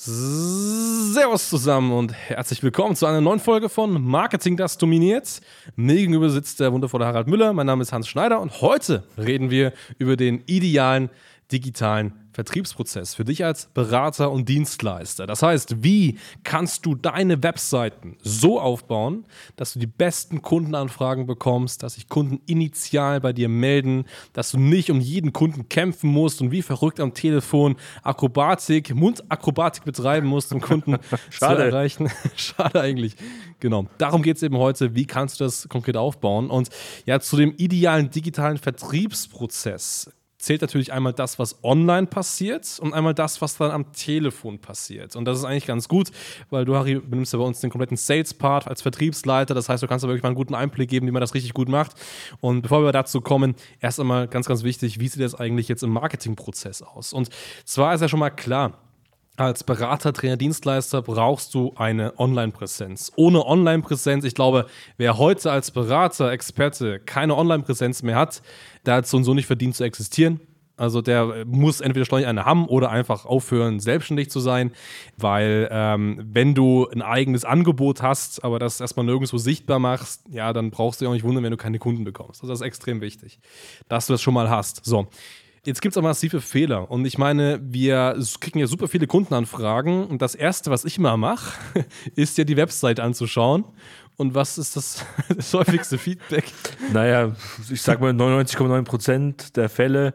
Servus zusammen und herzlich willkommen zu einer neuen Folge von Marketing, das dominiert. Mir gegenüber sitzt der wundervolle Harald Müller. Mein Name ist Hans Schneider und heute reden wir über den idealen digitalen Vertriebsprozess für dich als Berater und Dienstleister. Das heißt, wie kannst du deine Webseiten so aufbauen, dass du die besten Kundenanfragen bekommst, dass sich Kunden initial bei dir melden, dass du nicht um jeden Kunden kämpfen musst und wie verrückt am Telefon Akrobatik, Mundakrobatik betreiben musst, um Kunden zu erreichen. Schade eigentlich. Genau. Darum geht es eben heute. Wie kannst du das konkret aufbauen? Und ja, zu dem idealen digitalen Vertriebsprozess zählt natürlich einmal das, was online passiert und einmal das, was dann am Telefon passiert. Und das ist eigentlich ganz gut, weil du, Harry, benimmst ja bei uns den kompletten Sales-Part als Vertriebsleiter. Das heißt, du kannst da wirklich mal einen guten Einblick geben, wie man das richtig gut macht. Und bevor wir dazu kommen, erst einmal ganz, ganz wichtig, wie sieht das eigentlich jetzt im Marketingprozess aus? Und zwar ist ja schon mal klar, als Berater, Trainer, Dienstleister brauchst du eine Online-Präsenz. Ohne Online-Präsenz, ich glaube, wer heute als Berater, Experte keine Online-Präsenz mehr hat, der hat so und so nicht verdient zu existieren. Also der muss entweder schleunig eine haben oder einfach aufhören, selbstständig zu sein, weil ähm, wenn du ein eigenes Angebot hast, aber das erstmal nirgendwo sichtbar machst, ja, dann brauchst du dich auch nicht wundern, wenn du keine Kunden bekommst. Also das ist extrem wichtig, dass du das schon mal hast. So, Jetzt gibt es aber massive Fehler. Und ich meine, wir kriegen ja super viele Kundenanfragen. Und das Erste, was ich immer mache, ist ja die Website anzuschauen. Und was ist das, das häufigste Feedback? Naja, ich sag mal 99,9 Prozent der Fälle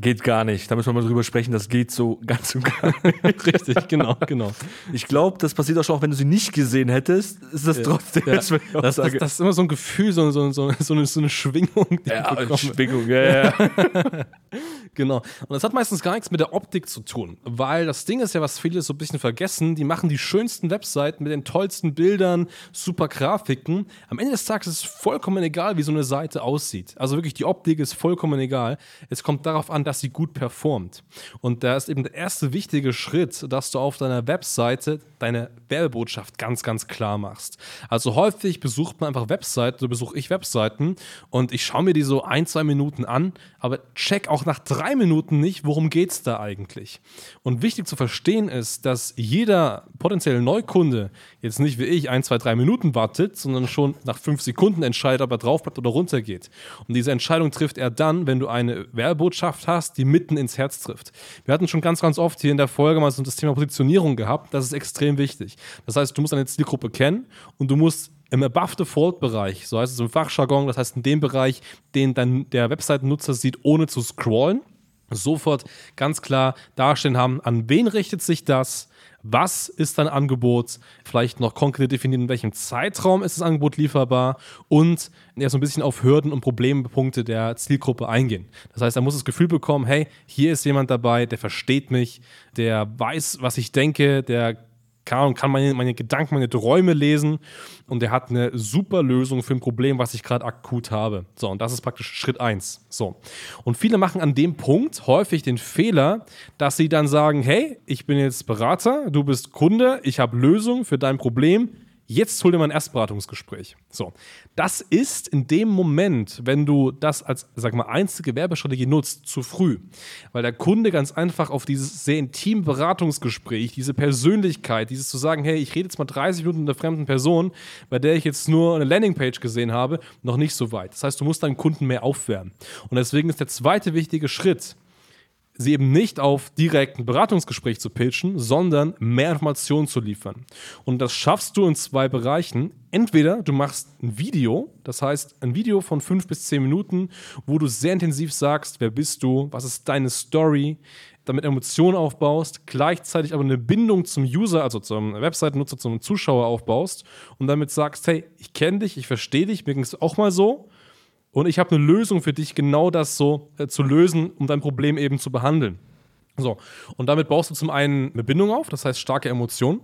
Geht gar nicht. Da müssen wir mal drüber sprechen. Das geht so ganz und gar nicht. Richtig, genau, genau. Ich glaube, das passiert auch schon, auch wenn du sie nicht gesehen hättest, ist das ja. trotzdem. Ja. Das, das, das, ist immer so ein Gefühl, so, so, so, so, eine, eine Schwingung. Ja, Schwingung, ja, ja. genau. Und das hat meistens gar nichts mit der Optik zu tun, weil das Ding ist ja, was viele so ein bisschen vergessen, die machen die schönsten Webseiten mit den tollsten Bildern, super Grafiken. Am Ende des Tages ist es vollkommen egal, wie so eine Seite aussieht. Also wirklich, die Optik ist vollkommen egal. Es kommt darauf an, dass sie gut performt. Und da ist eben der erste wichtige Schritt, dass du auf deiner Webseite deine Werbebotschaft ganz, ganz klar machst. Also häufig besucht man einfach Webseiten, so besuche ich Webseiten und ich schaue mir die so ein, zwei Minuten an, aber check auch nach drei Minuten nicht, worum geht es da eigentlich. Und wichtig zu verstehen ist, dass jeder potenzielle Neukunde jetzt nicht wie ich ein, zwei, drei Minuten wartet, sondern schon nach fünf Sekunden entscheidet, ob er drauf bleibt oder runtergeht. Und diese Entscheidung trifft er dann, wenn du eine Werbebotschaft hast, hast, die mitten ins Herz trifft. Wir hatten schon ganz, ganz oft hier in der Folge mal so das Thema Positionierung gehabt. Das ist extrem wichtig. Das heißt, du musst deine Zielgruppe kennen und du musst im Above-Default-Bereich, so heißt es im Fachjargon, das heißt in dem Bereich, den dann der Webseitennutzer sieht, ohne zu scrollen, sofort ganz klar darstellen haben, an wen richtet sich das, was ist dein Angebot, vielleicht noch konkret definieren, in welchem Zeitraum ist das Angebot lieferbar und ja, so ein bisschen auf Hürden und Problempunkte der Zielgruppe eingehen. Das heißt, er muss das Gefühl bekommen, hey, hier ist jemand dabei, der versteht mich, der weiß, was ich denke, der kann, kann meine, meine Gedanken, meine Träume lesen und er hat eine super Lösung für ein Problem, was ich gerade akut habe. So, und das ist praktisch Schritt 1. So. Und viele machen an dem Punkt häufig den Fehler, dass sie dann sagen, hey, ich bin jetzt Berater, du bist Kunde, ich habe Lösung für dein Problem, jetzt hol dir mal ein Erstberatungsgespräch. So, das ist in dem Moment, wenn du das als, sag mal, einzige Werbestrategie nutzt, zu früh. Weil der Kunde ganz einfach auf dieses sehr intime Beratungsgespräch, diese Persönlichkeit, dieses zu sagen, hey, ich rede jetzt mal 30 Minuten mit einer fremden Person, bei der ich jetzt nur eine Landingpage gesehen habe, noch nicht so weit. Das heißt, du musst deinen Kunden mehr aufwärmen. Und deswegen ist der zweite wichtige Schritt, sie eben nicht auf direkt ein Beratungsgespräch zu pitchen, sondern mehr Informationen zu liefern. Und das schaffst du in zwei Bereichen. Entweder du machst ein Video, das heißt ein Video von fünf bis zehn Minuten, wo du sehr intensiv sagst, wer bist du, was ist deine Story, damit Emotionen aufbaust, gleichzeitig aber eine Bindung zum User, also zum Webseitennutzer, zum Zuschauer aufbaust und damit sagst, hey, ich kenne dich, ich verstehe dich, mir ging es auch mal so und ich habe eine Lösung für dich, genau das so äh, zu lösen, um dein Problem eben zu behandeln. So, und damit baust du zum einen eine Bindung auf, das heißt starke Emotionen.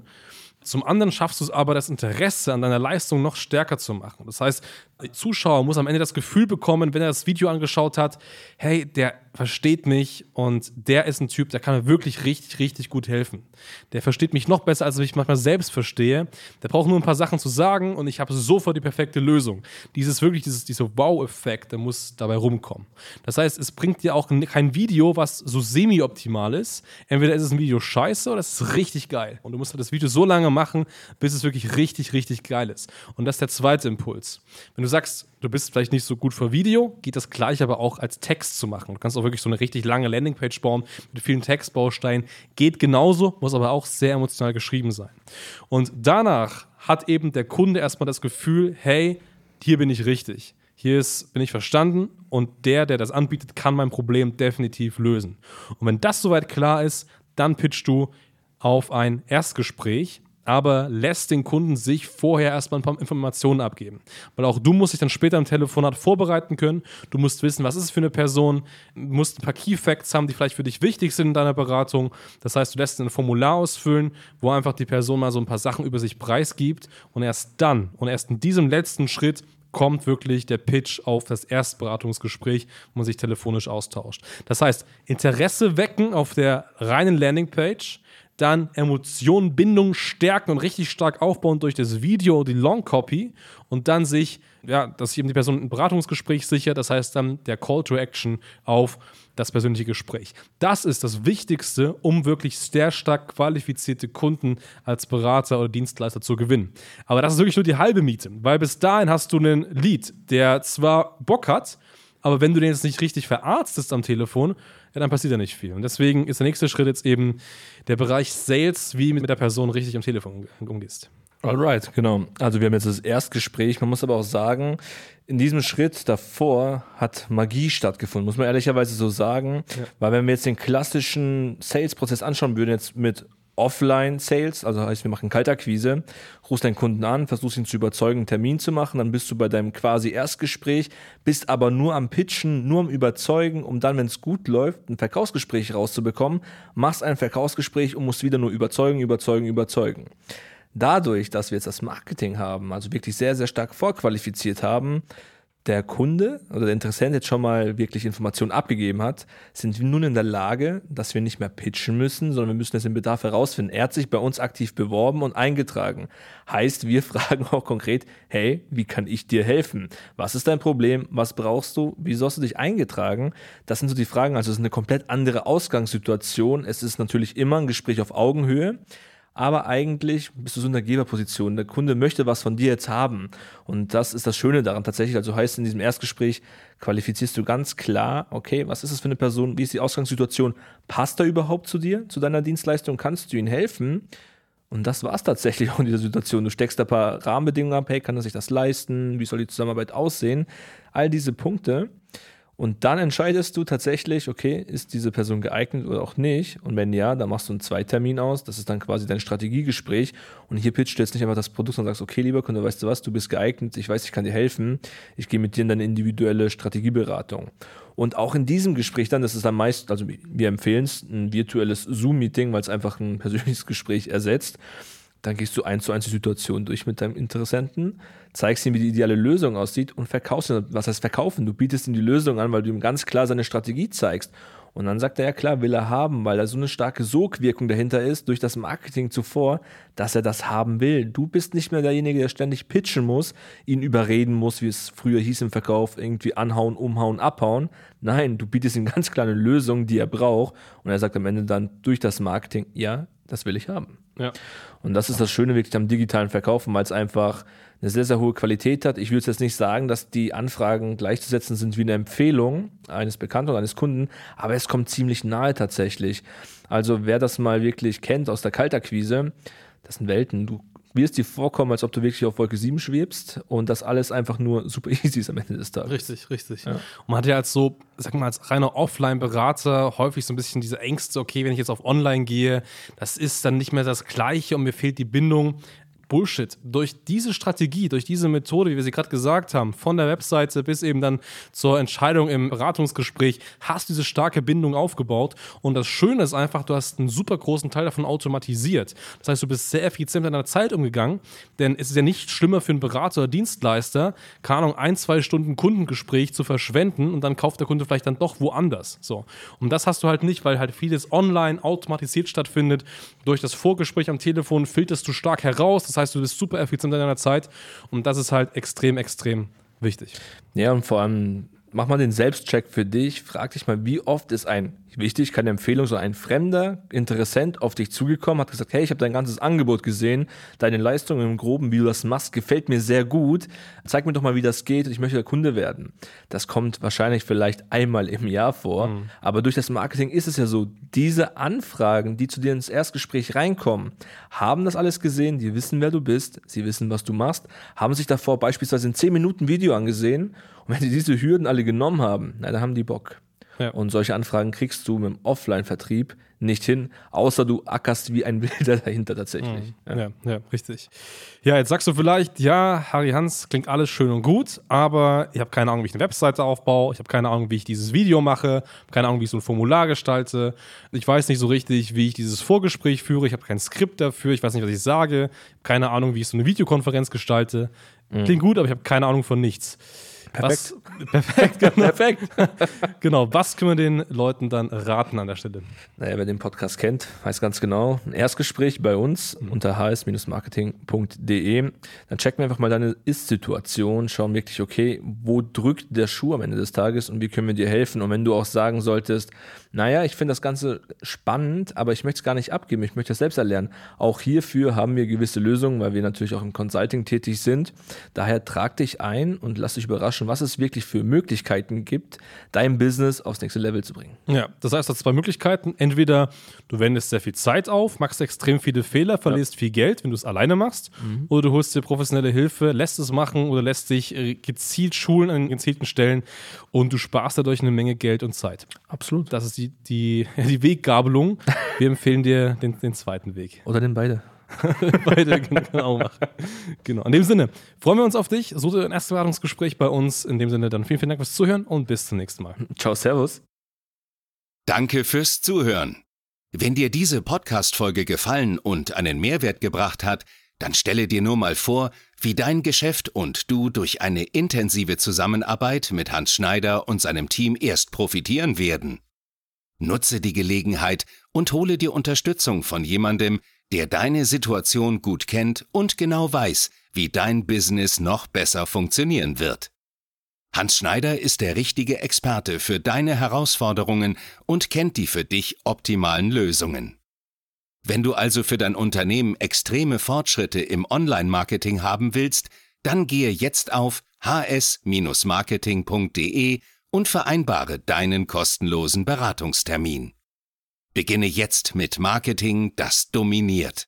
Zum anderen schaffst du es aber, das Interesse an deiner Leistung noch stärker zu machen. Das heißt, Zuschauer muss am Ende das Gefühl bekommen, wenn er das Video angeschaut hat, hey, der versteht mich und der ist ein Typ, der kann mir wirklich richtig, richtig gut helfen. Der versteht mich noch besser, als ich manchmal selbst verstehe. Der braucht nur ein paar Sachen zu sagen und ich habe sofort die perfekte Lösung. Dieses wirklich, dieses, dieser Wow-Effekt, der muss dabei rumkommen. Das heißt, es bringt dir auch kein Video, was so semi-optimal ist. Entweder ist es ein Video scheiße oder es ist richtig geil. Und du musst halt das Video so lange machen, bis es wirklich richtig, richtig geil ist. Und das ist der zweite Impuls. Wenn du sagst, du bist vielleicht nicht so gut für Video, geht das gleich aber auch als Text zu machen. Du kannst auch wirklich so eine richtig lange Landingpage bauen mit vielen Textbausteinen. Geht genauso, muss aber auch sehr emotional geschrieben sein. Und danach hat eben der Kunde erstmal das Gefühl, hey, hier bin ich richtig. Hier ist, bin ich verstanden und der, der das anbietet, kann mein Problem definitiv lösen. Und wenn das soweit klar ist, dann pitchst du auf ein Erstgespräch aber lässt den Kunden sich vorher erstmal ein paar Informationen abgeben. Weil auch du musst dich dann später im Telefonat vorbereiten können. Du musst wissen, was ist es für eine Person. Du musst ein paar Key Facts haben, die vielleicht für dich wichtig sind in deiner Beratung. Das heißt, du lässt ein Formular ausfüllen, wo einfach die Person mal so ein paar Sachen über sich preisgibt. Und erst dann und erst in diesem letzten Schritt kommt wirklich der Pitch auf das Erstberatungsgespräch, wo man sich telefonisch austauscht. Das heißt, Interesse wecken auf der reinen Landingpage, dann Emotionen, Bindung stärken und richtig stark aufbauen durch das Video, die Long Copy und dann sich, ja, dass sich eben die Person ein Beratungsgespräch sichert, das heißt dann der Call to Action auf das persönliche Gespräch. Das ist das Wichtigste, um wirklich sehr stark qualifizierte Kunden als Berater oder Dienstleister zu gewinnen. Aber das ist wirklich nur die halbe Miete, weil bis dahin hast du einen Lead, der zwar Bock hat, aber wenn du den jetzt nicht richtig verarztest am Telefon, ja, dann passiert ja nicht viel. Und deswegen ist der nächste Schritt jetzt eben der Bereich Sales, wie mit der Person richtig am Telefon umgehst. Alright, genau. Also wir haben jetzt das Erstgespräch. Man muss aber auch sagen, in diesem Schritt davor hat Magie stattgefunden, muss man ehrlicherweise so sagen. Ja. Weil wenn wir jetzt den klassischen Sales-Prozess anschauen würden, jetzt mit Offline-Sales, also heißt, wir machen Kaltakquise, rufst deinen Kunden an, versuchst ihn zu überzeugen, einen Termin zu machen, dann bist du bei deinem quasi Erstgespräch, bist aber nur am Pitchen, nur am Überzeugen, um dann, wenn es gut läuft, ein Verkaufsgespräch rauszubekommen, machst ein Verkaufsgespräch und musst wieder nur überzeugen, überzeugen, überzeugen. Dadurch, dass wir jetzt das Marketing haben, also wirklich sehr, sehr stark vorqualifiziert haben, der Kunde oder der Interessent jetzt schon mal wirklich Informationen abgegeben hat, sind wir nun in der Lage, dass wir nicht mehr pitchen müssen, sondern wir müssen jetzt den Bedarf herausfinden. Er hat sich bei uns aktiv beworben und eingetragen. Heißt, wir fragen auch konkret, hey, wie kann ich dir helfen? Was ist dein Problem? Was brauchst du? Wie sollst du dich eingetragen? Das sind so die Fragen. Also es ist eine komplett andere Ausgangssituation. Es ist natürlich immer ein Gespräch auf Augenhöhe aber eigentlich bist du so in der Geberposition. Der Kunde möchte was von dir jetzt haben. Und das ist das Schöne daran tatsächlich. Also heißt in diesem Erstgespräch qualifizierst du ganz klar, okay, was ist das für eine Person? Wie ist die Ausgangssituation? Passt er überhaupt zu dir, zu deiner Dienstleistung? Kannst du ihm helfen? Und das war es tatsächlich auch in dieser Situation. Du steckst ein paar Rahmenbedingungen ab, hey, kann er sich das leisten? Wie soll die Zusammenarbeit aussehen? All diese Punkte. Und dann entscheidest du tatsächlich, okay, ist diese Person geeignet oder auch nicht. Und wenn ja, dann machst du einen Zweitermin aus. Das ist dann quasi dein Strategiegespräch. Und hier pitchst du jetzt nicht einfach das Produkt und sagst, okay, lieber Kunde, weißt du was, du bist geeignet, ich weiß, ich kann dir helfen. Ich gehe mit dir in deine individuelle Strategieberatung. Und auch in diesem Gespräch dann, das ist dann meist, also wir empfehlen es, ein virtuelles Zoom-Meeting, weil es einfach ein persönliches Gespräch ersetzt. Dann gehst du eins zu eins die Situation durch mit deinem Interessenten, zeigst ihm, wie die ideale Lösung aussieht und verkaufst ihn. Was heißt verkaufen? Du bietest ihm die Lösung an, weil du ihm ganz klar seine Strategie zeigst. Und dann sagt er, ja klar, will er haben, weil da so eine starke Sogwirkung dahinter ist durch das Marketing zuvor, dass er das haben will. Du bist nicht mehr derjenige, der ständig pitchen muss, ihn überreden muss, wie es früher hieß im Verkauf, irgendwie anhauen, umhauen, abhauen. Nein, du bietest ihm ganz klar eine Lösung, die er braucht. Und er sagt am Ende dann durch das Marketing, ja, das will ich haben. Ja. Und das ist das Schöne wirklich am digitalen Verkaufen, weil es einfach eine sehr, sehr hohe Qualität hat. Ich würde jetzt nicht sagen, dass die Anfragen gleichzusetzen sind wie eine Empfehlung eines Bekannten oder eines Kunden, aber es kommt ziemlich nahe tatsächlich. Also wer das mal wirklich kennt aus der Kaltakquise, das sind Welten. Du wirst dir vorkommen, als ob du wirklich auf Wolke 7 schwebst und das alles einfach nur super easy ist am Ende des Tages. Richtig, richtig. Ja. Und man hat ja als so, sag mal, als reiner Offline-Berater häufig so ein bisschen diese Ängste, okay, wenn ich jetzt auf Online gehe, das ist dann nicht mehr das Gleiche und mir fehlt die Bindung. Bullshit. Durch diese Strategie, durch diese Methode, wie wir sie gerade gesagt haben, von der Webseite bis eben dann zur Entscheidung im Beratungsgespräch, hast du diese starke Bindung aufgebaut. Und das Schöne ist einfach, du hast einen super großen Teil davon automatisiert. Das heißt, du bist sehr effizient mit deiner Zeit umgegangen, denn es ist ja nicht schlimmer für einen Berater oder Dienstleister, keine Ahnung, ein, zwei Stunden Kundengespräch zu verschwenden und dann kauft der Kunde vielleicht dann doch woanders. So. Und das hast du halt nicht, weil halt vieles online automatisiert stattfindet. Durch das Vorgespräch am Telefon filterst du stark heraus. Das heißt, du bist super effizient in deiner Zeit und das ist halt extrem, extrem wichtig. Ja, und vor allem mach mal den Selbstcheck für dich. Frag dich mal, wie oft ist ein, wichtig, keine Empfehlung, so ein fremder Interessent auf dich zugekommen, hat gesagt, hey, ich habe dein ganzes Angebot gesehen, deine Leistung im Groben, wie du das machst, gefällt mir sehr gut. Zeig mir doch mal, wie das geht und ich möchte der Kunde werden. Das kommt wahrscheinlich vielleicht einmal im Jahr vor, mhm. aber durch das Marketing ist es ja so, diese Anfragen, die zu dir ins Erstgespräch reinkommen, haben das alles gesehen, die wissen, wer du bist, sie wissen, was du machst, haben sich davor beispielsweise ein 10 Minuten Video angesehen wenn die diese Hürden alle genommen haben, na, dann haben die Bock. Ja. Und solche Anfragen kriegst du mit dem Offline-Vertrieb nicht hin, außer du ackerst wie ein Bilder dahinter tatsächlich. Mhm. Ja. ja. Ja, richtig. Ja, jetzt sagst du vielleicht, ja, Harry Hans, klingt alles schön und gut, aber ich habe keine Ahnung, wie ich eine Webseite aufbaue, ich habe keine Ahnung, wie ich dieses Video mache, keine Ahnung, wie ich so ein Formular gestalte, ich weiß nicht so richtig, wie ich dieses Vorgespräch führe, ich habe kein Skript dafür, ich weiß nicht, was ich sage, keine Ahnung, wie ich so eine Videokonferenz gestalte. Mhm. Klingt gut, aber ich habe keine Ahnung von nichts. Perfekt. Was, perfekt, genau. perfekt. genau, was können wir den Leuten dann raten an der Stelle? Naja, wer den Podcast kennt, weiß ganz genau, ein Erstgespräch bei uns mhm. unter hs-marketing.de. Dann checken wir einfach mal deine Ist-Situation, schauen wirklich, okay, wo drückt der Schuh am Ende des Tages und wie können wir dir helfen? Und wenn du auch sagen solltest, naja, ich finde das Ganze spannend, aber ich möchte es gar nicht abgeben, ich möchte es selbst erlernen. Auch hierfür haben wir gewisse Lösungen, weil wir natürlich auch im Consulting tätig sind. Daher trag dich ein und lass dich überraschen, was es wirklich für Möglichkeiten gibt, dein Business aufs nächste Level zu bringen. Ja, das heißt, du hast zwei Möglichkeiten. Entweder du wendest sehr viel Zeit auf, machst extrem viele Fehler, verlierst ja. viel Geld, wenn du es alleine machst, mhm. oder du holst dir professionelle Hilfe, lässt es machen oder lässt dich äh, gezielt schulen an gezielten Stellen und du sparst dadurch eine Menge Geld und Zeit. Absolut. Das ist die, die, die Weggabelung. Wir empfehlen dir den, den zweiten Weg. Oder den beide. beide genau machen. Genau. In dem Sinne, freuen wir uns auf dich. So ein erstes Beratungsgespräch bei uns. In dem Sinne, dann vielen, vielen Dank fürs Zuhören und bis zum nächsten Mal. Ciao, Servus. Danke fürs Zuhören. Wenn dir diese Podcast-Folge gefallen und einen Mehrwert gebracht hat, dann stelle dir nur mal vor, wie dein Geschäft und du durch eine intensive Zusammenarbeit mit Hans Schneider und seinem Team erst profitieren werden. Nutze die Gelegenheit und hole dir Unterstützung von jemandem, der deine Situation gut kennt und genau weiß, wie dein Business noch besser funktionieren wird. Hans Schneider ist der richtige Experte für deine Herausforderungen und kennt die für dich optimalen Lösungen. Wenn du also für dein Unternehmen extreme Fortschritte im Online-Marketing haben willst, dann gehe jetzt auf hs-marketing.de und vereinbare deinen kostenlosen Beratungstermin. Beginne jetzt mit Marketing, das dominiert.